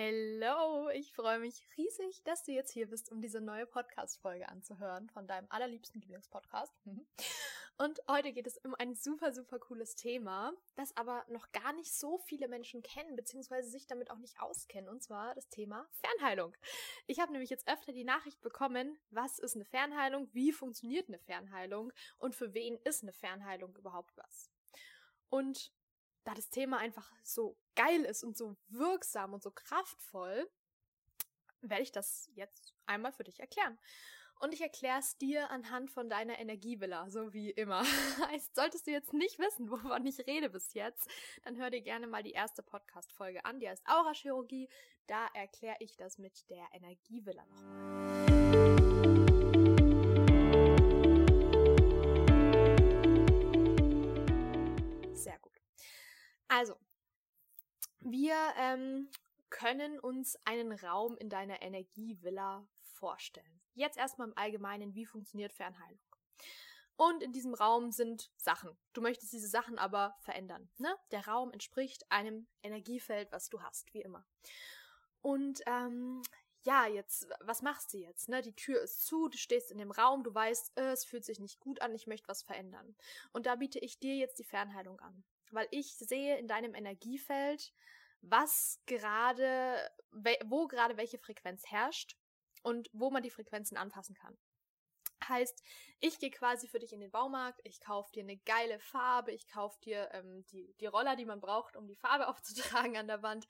Hello, ich freue mich riesig, dass du jetzt hier bist, um diese neue Podcast-Folge anzuhören von deinem allerliebsten Lieblingspodcast. Und heute geht es um ein super, super cooles Thema, das aber noch gar nicht so viele Menschen kennen, beziehungsweise sich damit auch nicht auskennen, und zwar das Thema Fernheilung. Ich habe nämlich jetzt öfter die Nachricht bekommen, was ist eine Fernheilung, wie funktioniert eine Fernheilung und für wen ist eine Fernheilung überhaupt was. Und da das Thema einfach so geil ist und so wirksam und so kraftvoll, werde ich das jetzt einmal für dich erklären. Und ich erkläre es dir anhand von deiner Energievilla, so wie immer. heißt, solltest du jetzt nicht wissen, wovon ich rede bis jetzt, dann hör dir gerne mal die erste Podcast-Folge an, die heißt Aura-Chirurgie. Da erkläre ich das mit der Energievilla nochmal. Also, wir ähm, können uns einen Raum in deiner Energievilla vorstellen. Jetzt erstmal im Allgemeinen, wie funktioniert Fernheilung? Und in diesem Raum sind Sachen. Du möchtest diese Sachen aber verändern. Ne? Der Raum entspricht einem Energiefeld, was du hast, wie immer. Und ähm, ja, jetzt, was machst du jetzt? Ne? Die Tür ist zu, du stehst in dem Raum, du weißt, äh, es fühlt sich nicht gut an, ich möchte was verändern. Und da biete ich dir jetzt die Fernheilung an weil ich sehe in deinem Energiefeld, was gerade, wo gerade welche Frequenz herrscht und wo man die Frequenzen anpassen kann. Heißt, ich gehe quasi für dich in den Baumarkt, ich kaufe dir eine geile Farbe, ich kaufe dir ähm, die, die Roller, die man braucht, um die Farbe aufzutragen an der Wand.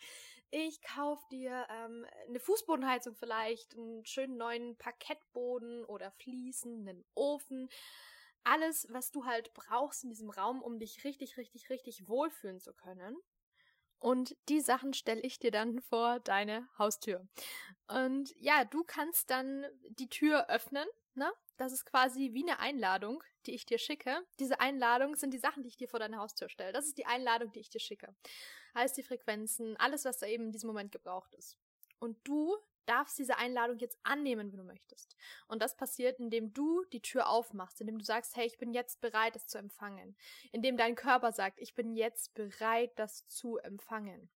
Ich kaufe dir ähm, eine Fußbodenheizung vielleicht, einen schönen neuen Parkettboden oder Fliesen, einen Ofen alles, was du halt brauchst in diesem Raum, um dich richtig, richtig, richtig wohlfühlen zu können. Und die Sachen stelle ich dir dann vor deine Haustür. Und ja, du kannst dann die Tür öffnen, ne? Das ist quasi wie eine Einladung, die ich dir schicke. Diese Einladung sind die Sachen, die ich dir vor deine Haustür stelle. Das ist die Einladung, die ich dir schicke. Heißt die Frequenzen, alles, was da eben in diesem Moment gebraucht ist. Und du darfst diese Einladung jetzt annehmen, wenn du möchtest. Und das passiert, indem du die Tür aufmachst, indem du sagst, hey, ich bin jetzt bereit, es zu empfangen. Indem dein Körper sagt, ich bin jetzt bereit, das zu empfangen.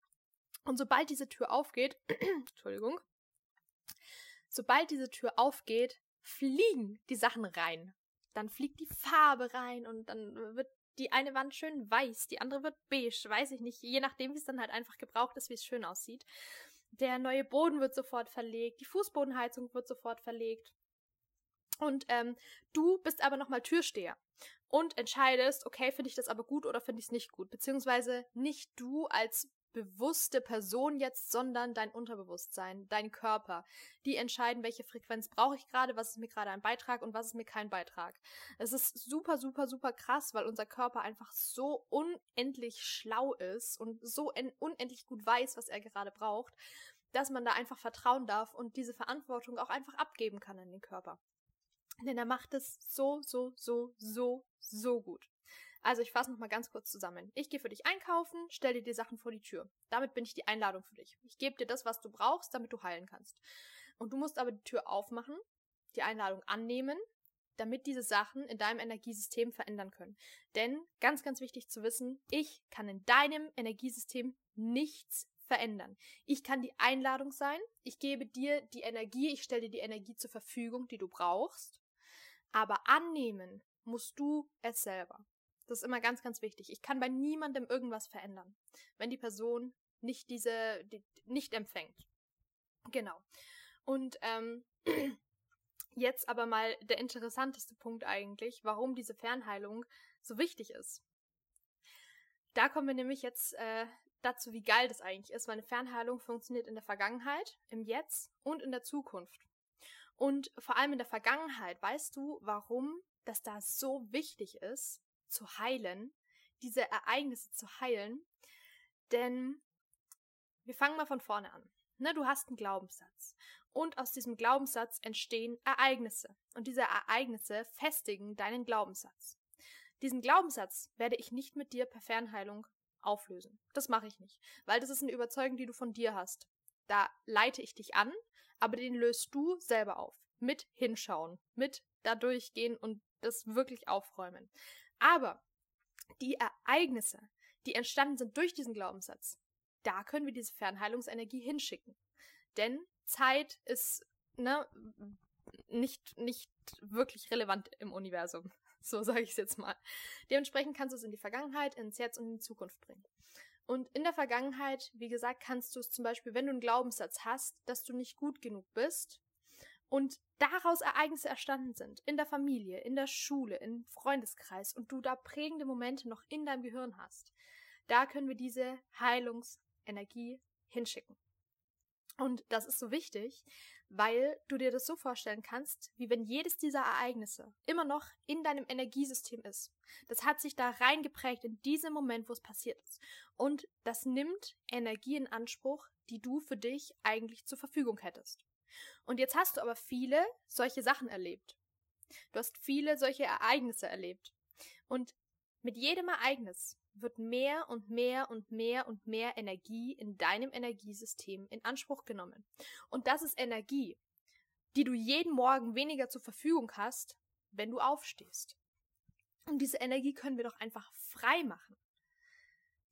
Und sobald diese Tür aufgeht, Entschuldigung, sobald diese Tür aufgeht, fliegen die Sachen rein. Dann fliegt die Farbe rein und dann wird die eine Wand schön weiß, die andere wird beige, weiß ich nicht, je nachdem, wie es dann halt einfach gebraucht ist, wie es schön aussieht. Der neue Boden wird sofort verlegt, die Fußbodenheizung wird sofort verlegt. Und ähm, du bist aber nochmal Türsteher und entscheidest, okay, finde ich das aber gut oder finde ich es nicht gut. Beziehungsweise nicht du als bewusste Person jetzt, sondern dein Unterbewusstsein, dein Körper. Die entscheiden, welche Frequenz brauche ich gerade, was ist mir gerade ein Beitrag und was ist mir kein Beitrag. Es ist super, super, super krass, weil unser Körper einfach so unendlich schlau ist und so unendlich gut weiß, was er gerade braucht, dass man da einfach vertrauen darf und diese Verantwortung auch einfach abgeben kann an den Körper. Denn er macht es so, so, so, so, so gut. Also ich fasse nochmal ganz kurz zusammen. Ich gehe für dich einkaufen, stell dir die Sachen vor die Tür. Damit bin ich die Einladung für dich. Ich gebe dir das, was du brauchst, damit du heilen kannst. Und du musst aber die Tür aufmachen, die Einladung annehmen, damit diese Sachen in deinem Energiesystem verändern können. Denn ganz, ganz wichtig zu wissen, ich kann in deinem Energiesystem nichts verändern. Ich kann die Einladung sein, ich gebe dir die Energie, ich stelle dir die Energie zur Verfügung, die du brauchst, aber annehmen musst du es selber. Das ist immer ganz, ganz wichtig. Ich kann bei niemandem irgendwas verändern, wenn die Person nicht diese, die, nicht empfängt. Genau. Und ähm, jetzt aber mal der interessanteste Punkt eigentlich, warum diese Fernheilung so wichtig ist. Da kommen wir nämlich jetzt äh, dazu, wie geil das eigentlich ist. Meine Fernheilung funktioniert in der Vergangenheit, im Jetzt und in der Zukunft. Und vor allem in der Vergangenheit, weißt du, warum das da so wichtig ist, zu heilen, diese Ereignisse zu heilen. Denn wir fangen mal von vorne an. Ne, du hast einen Glaubenssatz. Und aus diesem Glaubenssatz entstehen Ereignisse. Und diese Ereignisse festigen deinen Glaubenssatz. Diesen Glaubenssatz werde ich nicht mit dir per Fernheilung auflösen. Das mache ich nicht. Weil das ist eine Überzeugung, die du von dir hast. Da leite ich dich an, aber den löst du selber auf. Mit hinschauen, mit da durchgehen und das wirklich aufräumen. Aber die Ereignisse, die entstanden sind durch diesen Glaubenssatz, da können wir diese Fernheilungsenergie hinschicken. Denn Zeit ist ne, nicht, nicht wirklich relevant im Universum. So sage ich es jetzt mal. Dementsprechend kannst du es in die Vergangenheit, ins Jetzt und in die Zukunft bringen. Und in der Vergangenheit, wie gesagt, kannst du es zum Beispiel, wenn du einen Glaubenssatz hast, dass du nicht gut genug bist und daraus Ereignisse erstanden sind, in der Familie, in der Schule, im Freundeskreis und du da prägende Momente noch in deinem Gehirn hast, da können wir diese Heilungsenergie hinschicken. Und das ist so wichtig, weil du dir das so vorstellen kannst, wie wenn jedes dieser Ereignisse immer noch in deinem Energiesystem ist. Das hat sich da reingeprägt in diesem Moment, wo es passiert ist. Und das nimmt Energie in Anspruch, die du für dich eigentlich zur Verfügung hättest. Und jetzt hast du aber viele solche Sachen erlebt. Du hast viele solche Ereignisse erlebt. Und mit jedem Ereignis wird mehr und mehr und mehr und mehr Energie in deinem Energiesystem in Anspruch genommen. Und das ist Energie, die du jeden Morgen weniger zur Verfügung hast, wenn du aufstehst. Und diese Energie können wir doch einfach frei machen.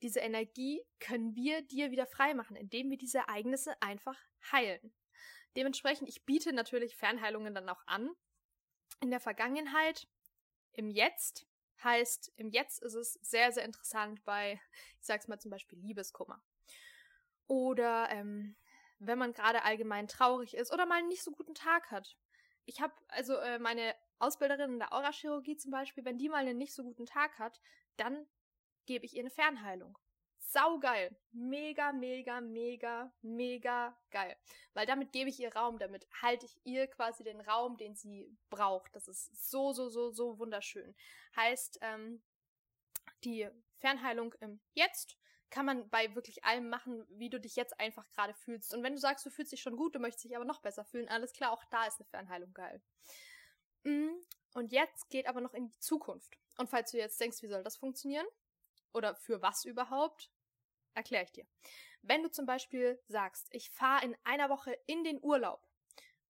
Diese Energie können wir dir wieder frei machen, indem wir diese Ereignisse einfach heilen. Dementsprechend, ich biete natürlich Fernheilungen dann auch an. In der Vergangenheit, im Jetzt Heißt, im Jetzt ist es sehr, sehr interessant bei, ich sag's mal zum Beispiel Liebeskummer. Oder ähm, wenn man gerade allgemein traurig ist oder mal einen nicht so guten Tag hat. Ich habe also äh, meine Ausbilderin in der Aurachirurgie zum Beispiel, wenn die mal einen nicht so guten Tag hat, dann gebe ich ihr eine Fernheilung saugeil. Mega, mega, mega, mega geil. Weil damit gebe ich ihr Raum, damit halte ich ihr quasi den Raum, den sie braucht. Das ist so, so, so, so wunderschön. Heißt, ähm, die Fernheilung im Jetzt kann man bei wirklich allem machen, wie du dich jetzt einfach gerade fühlst. Und wenn du sagst, du fühlst dich schon gut, du möchtest dich aber noch besser fühlen, alles klar, auch da ist eine Fernheilung geil. Mm, und jetzt geht aber noch in die Zukunft. Und falls du jetzt denkst, wie soll das funktionieren? Oder für was überhaupt? Erkläre ich dir. Wenn du zum Beispiel sagst, ich fahre in einer Woche in den Urlaub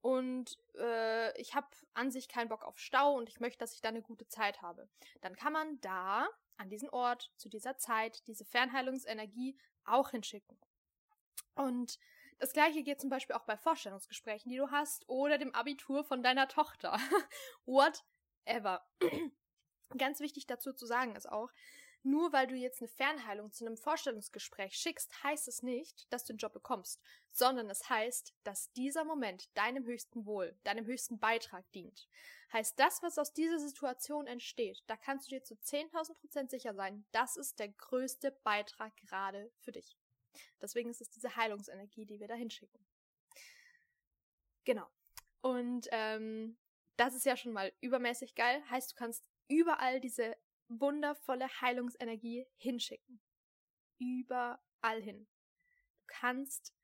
und äh, ich habe an sich keinen Bock auf Stau und ich möchte, dass ich da eine gute Zeit habe, dann kann man da an diesen Ort zu dieser Zeit diese Fernheilungsenergie auch hinschicken. Und das gleiche geht zum Beispiel auch bei Vorstellungsgesprächen, die du hast, oder dem Abitur von deiner Tochter. Whatever. Ganz wichtig dazu zu sagen ist auch, nur weil du jetzt eine Fernheilung zu einem Vorstellungsgespräch schickst, heißt es nicht, dass du den Job bekommst, sondern es heißt, dass dieser Moment deinem höchsten Wohl, deinem höchsten Beitrag dient. Heißt, das, was aus dieser Situation entsteht, da kannst du dir zu 10.000 Prozent sicher sein, das ist der größte Beitrag gerade für dich. Deswegen ist es diese Heilungsenergie, die wir da hinschicken. Genau. Und ähm, das ist ja schon mal übermäßig geil. Heißt, du kannst überall diese wundervolle Heilungsenergie hinschicken. Überall hin. Du kannst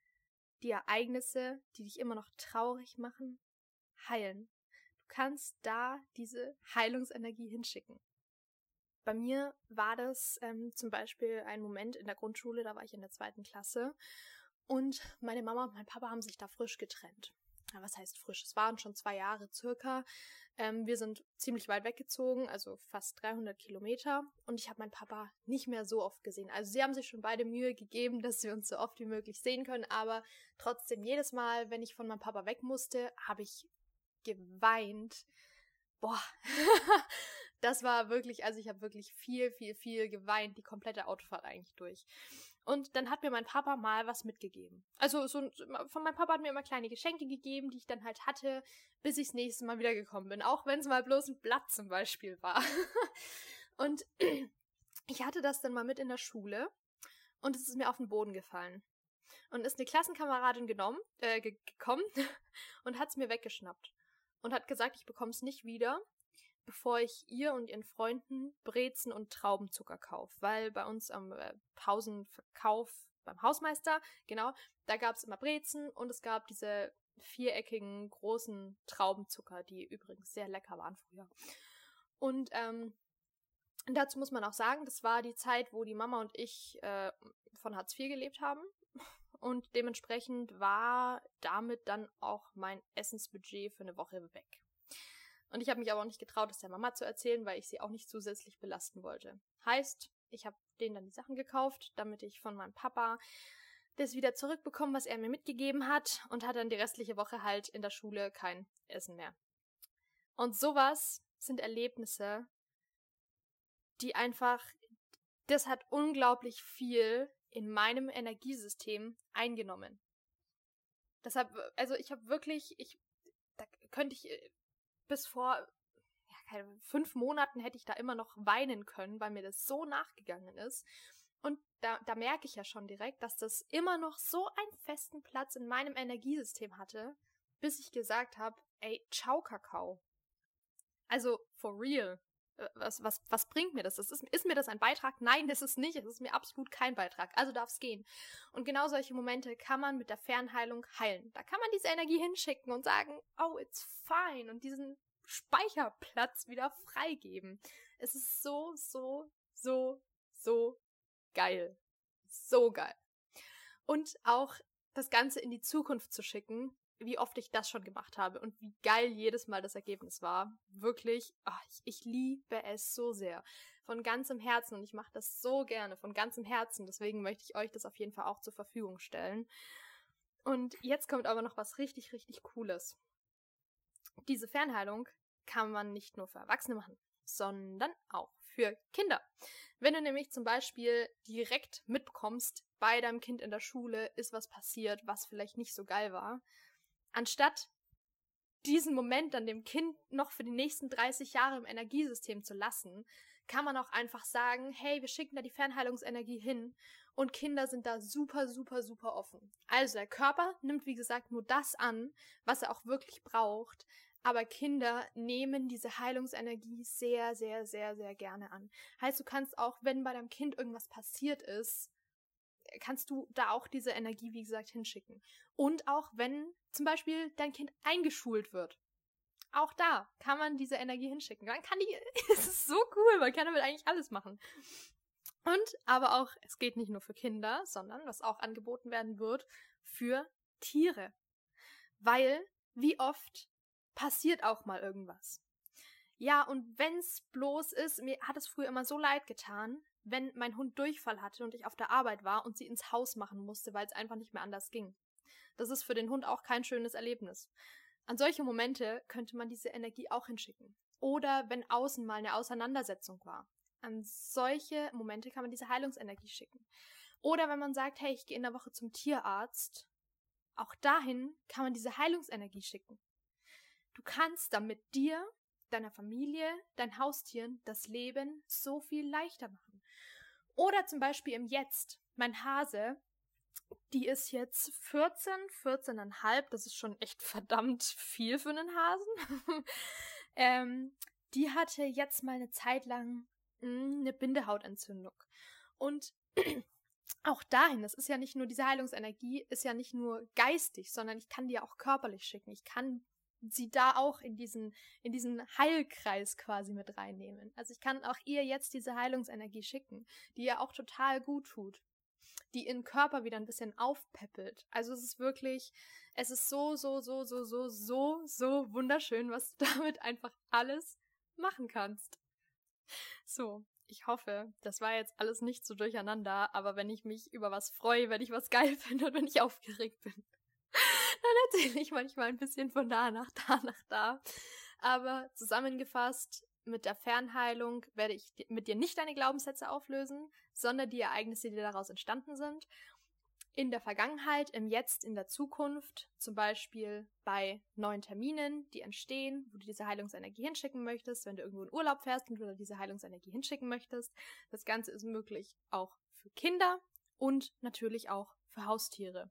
die Ereignisse, die dich immer noch traurig machen, heilen. Du kannst da diese Heilungsenergie hinschicken. Bei mir war das ähm, zum Beispiel ein Moment in der Grundschule, da war ich in der zweiten Klasse und meine Mama und mein Papa haben sich da frisch getrennt ja, was heißt frisch? Es waren schon zwei Jahre circa. Ähm, wir sind ziemlich weit weggezogen, also fast 300 Kilometer. Und ich habe meinen Papa nicht mehr so oft gesehen. Also sie haben sich schon beide Mühe gegeben, dass wir uns so oft wie möglich sehen können. Aber trotzdem, jedes Mal, wenn ich von meinem Papa weg musste, habe ich geweint. Boah, das war wirklich, also ich habe wirklich viel, viel, viel geweint, die komplette Autofahrt eigentlich durch. Und dann hat mir mein Papa mal was mitgegeben. Also so von meinem Papa hat mir immer kleine Geschenke gegeben, die ich dann halt hatte, bis ich das nächste Mal wiedergekommen bin. Auch wenn es mal bloß ein Blatt zum Beispiel war. und ich hatte das dann mal mit in der Schule und es ist mir auf den Boden gefallen. Und ist eine Klassenkameradin genommen, äh, gekommen und hat es mir weggeschnappt. Und hat gesagt, ich bekomme es nicht wieder bevor ich ihr und ihren Freunden Brezen und Traubenzucker kaufe. Weil bei uns am äh, Pausenverkauf beim Hausmeister, genau, da gab es immer Brezen und es gab diese viereckigen großen Traubenzucker, die übrigens sehr lecker waren früher. Und ähm, dazu muss man auch sagen, das war die Zeit, wo die Mama und ich äh, von Hartz IV gelebt haben. Und dementsprechend war damit dann auch mein Essensbudget für eine Woche weg. Und ich habe mich aber auch nicht getraut, es der Mama zu erzählen, weil ich sie auch nicht zusätzlich belasten wollte. Heißt, ich habe denen dann die Sachen gekauft, damit ich von meinem Papa das wieder zurückbekommen, was er mir mitgegeben hat und hat dann die restliche Woche halt in der Schule kein Essen mehr. Und sowas sind Erlebnisse, die einfach, das hat unglaublich viel in meinem Energiesystem eingenommen. Deshalb, also ich habe wirklich, ich, da könnte ich bis vor ja, keine, fünf Monaten hätte ich da immer noch weinen können, weil mir das so nachgegangen ist. Und da, da merke ich ja schon direkt, dass das immer noch so einen festen Platz in meinem Energiesystem hatte, bis ich gesagt habe, ey, ciao Kakao. Also, for real. Äh, was, was, was bringt mir das? das ist, ist mir das ein Beitrag? Nein, das ist nicht. Es ist mir absolut kein Beitrag. Also darf es gehen. Und genau solche Momente kann man mit der Fernheilung heilen. Da kann man diese Energie hinschicken und sagen, oh, it's fine. Und diesen Speicherplatz wieder freigeben. Es ist so, so, so, so geil. So geil. Und auch das Ganze in die Zukunft zu schicken, wie oft ich das schon gemacht habe und wie geil jedes Mal das Ergebnis war. Wirklich, ach, ich, ich liebe es so sehr. Von ganzem Herzen und ich mache das so gerne, von ganzem Herzen. Deswegen möchte ich euch das auf jeden Fall auch zur Verfügung stellen. Und jetzt kommt aber noch was richtig, richtig Cooles. Diese Fernheilung kann man nicht nur für Erwachsene machen, sondern auch für Kinder. Wenn du nämlich zum Beispiel direkt mitbekommst, bei deinem Kind in der Schule ist was passiert, was vielleicht nicht so geil war, anstatt diesen Moment dann dem Kind noch für die nächsten 30 Jahre im Energiesystem zu lassen, kann man auch einfach sagen, hey, wir schicken da die Fernheilungsenergie hin und Kinder sind da super, super, super offen. Also der Körper nimmt, wie gesagt, nur das an, was er auch wirklich braucht, aber Kinder nehmen diese Heilungsenergie sehr, sehr, sehr, sehr gerne an. Heißt, du kannst auch, wenn bei deinem Kind irgendwas passiert ist, kannst du da auch diese Energie, wie gesagt, hinschicken. Und auch wenn zum Beispiel dein Kind eingeschult wird. Auch da kann man diese Energie hinschicken. Man kann die, es ist so cool, man kann damit eigentlich alles machen. Und aber auch, es geht nicht nur für Kinder, sondern was auch angeboten werden wird, für Tiere. Weil, wie oft passiert auch mal irgendwas. Ja, und wenn's bloß ist, mir hat es früher immer so leid getan, wenn mein Hund Durchfall hatte und ich auf der Arbeit war und sie ins Haus machen musste, weil es einfach nicht mehr anders ging. Das ist für den Hund auch kein schönes Erlebnis. An solche Momente könnte man diese Energie auch hinschicken. Oder wenn außen mal eine Auseinandersetzung war. An solche Momente kann man diese Heilungsenergie schicken. Oder wenn man sagt, hey, ich gehe in der Woche zum Tierarzt, auch dahin kann man diese Heilungsenergie schicken. Du kannst damit dir, deiner Familie, deinen Haustieren das Leben so viel leichter machen. Oder zum Beispiel im Jetzt. Mein Hase, die ist jetzt 14, 14,5. Das ist schon echt verdammt viel für einen Hasen. ähm, die hatte jetzt mal eine Zeit lang hm, eine Bindehautentzündung. Und auch dahin, das ist ja nicht nur diese Heilungsenergie, ist ja nicht nur geistig, sondern ich kann die auch körperlich schicken. Ich kann sie da auch in diesen, in diesen Heilkreis quasi mit reinnehmen. Also ich kann auch ihr jetzt diese Heilungsenergie schicken, die ihr auch total gut tut, die ihren Körper wieder ein bisschen aufpeppelt. Also es ist wirklich, es ist so, so, so, so, so, so, so wunderschön, was du damit einfach alles machen kannst. So, ich hoffe, das war jetzt alles nicht so durcheinander, aber wenn ich mich über was freue, wenn ich was geil finde und wenn ich aufgeregt bin, dann erzähle ich manchmal ein bisschen von da nach da nach da. Aber zusammengefasst, mit der Fernheilung werde ich mit dir nicht deine Glaubenssätze auflösen, sondern die Ereignisse, die daraus entstanden sind. In der Vergangenheit, im Jetzt, in der Zukunft, zum Beispiel bei neuen Terminen, die entstehen, wo du diese Heilungsenergie hinschicken möchtest, wenn du irgendwo in Urlaub fährst und du da diese Heilungsenergie hinschicken möchtest. Das Ganze ist möglich auch für Kinder und natürlich auch für Haustiere.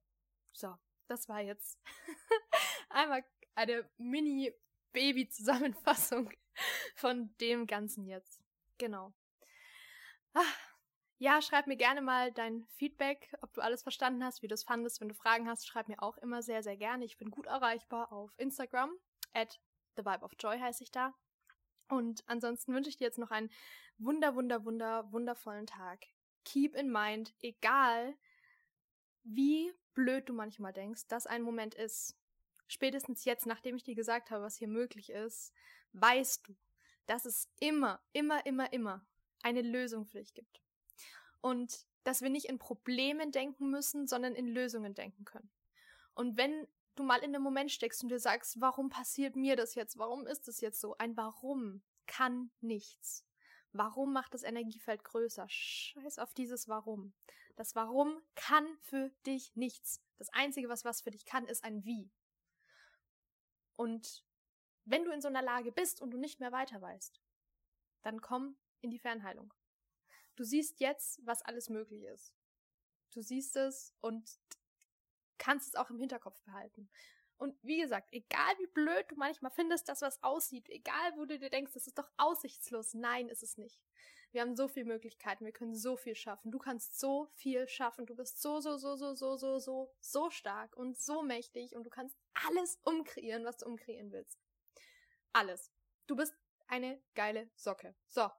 So, das war jetzt einmal eine Mini-Baby-Zusammenfassung von dem Ganzen jetzt. Genau. Ah, ja, schreib mir gerne mal dein Feedback, ob du alles verstanden hast, wie du es fandest. Wenn du Fragen hast, schreib mir auch immer sehr, sehr gerne. Ich bin gut erreichbar auf Instagram. At The Vibe of Joy heiße ich da. Und ansonsten wünsche ich dir jetzt noch einen wunder, wunder, wunder, wundervollen Tag. Keep in mind, egal wie blöd du manchmal denkst, dass ein Moment ist. Spätestens jetzt, nachdem ich dir gesagt habe, was hier möglich ist, weißt du, dass es immer, immer, immer, immer eine Lösung für dich gibt. Und dass wir nicht in Problemen denken müssen, sondern in Lösungen denken können. Und wenn du mal in einem Moment steckst und dir sagst, warum passiert mir das jetzt? Warum ist es jetzt so? Ein Warum kann nichts. Warum macht das Energiefeld größer? Scheiß auf dieses Warum. Das Warum kann für dich nichts. Das Einzige, was was für dich kann, ist ein Wie. Und wenn du in so einer Lage bist und du nicht mehr weiter weißt, dann komm in die Fernheilung. Du siehst jetzt, was alles möglich ist. Du siehst es und kannst es auch im Hinterkopf behalten. Und wie gesagt, egal wie blöd du manchmal findest, dass was aussieht, egal wo du dir denkst, das ist doch aussichtslos. Nein, ist es nicht. Wir haben so viele Möglichkeiten, wir können so viel schaffen. Du kannst so viel schaffen. Du bist so, so, so, so, so, so, so, so stark und so mächtig und du kannst alles umkreieren, was du umkreieren willst. Alles. Du bist eine geile Socke. So.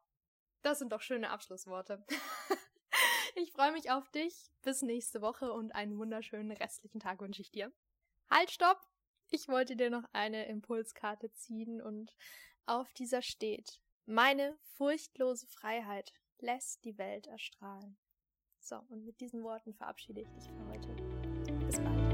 Das sind doch schöne Abschlussworte. ich freue mich auf dich. Bis nächste Woche und einen wunderschönen restlichen Tag wünsche ich dir. Halt, stopp! Ich wollte dir noch eine Impulskarte ziehen und auf dieser steht, meine furchtlose Freiheit lässt die Welt erstrahlen. So, und mit diesen Worten verabschiede ich dich für heute. Bis bald.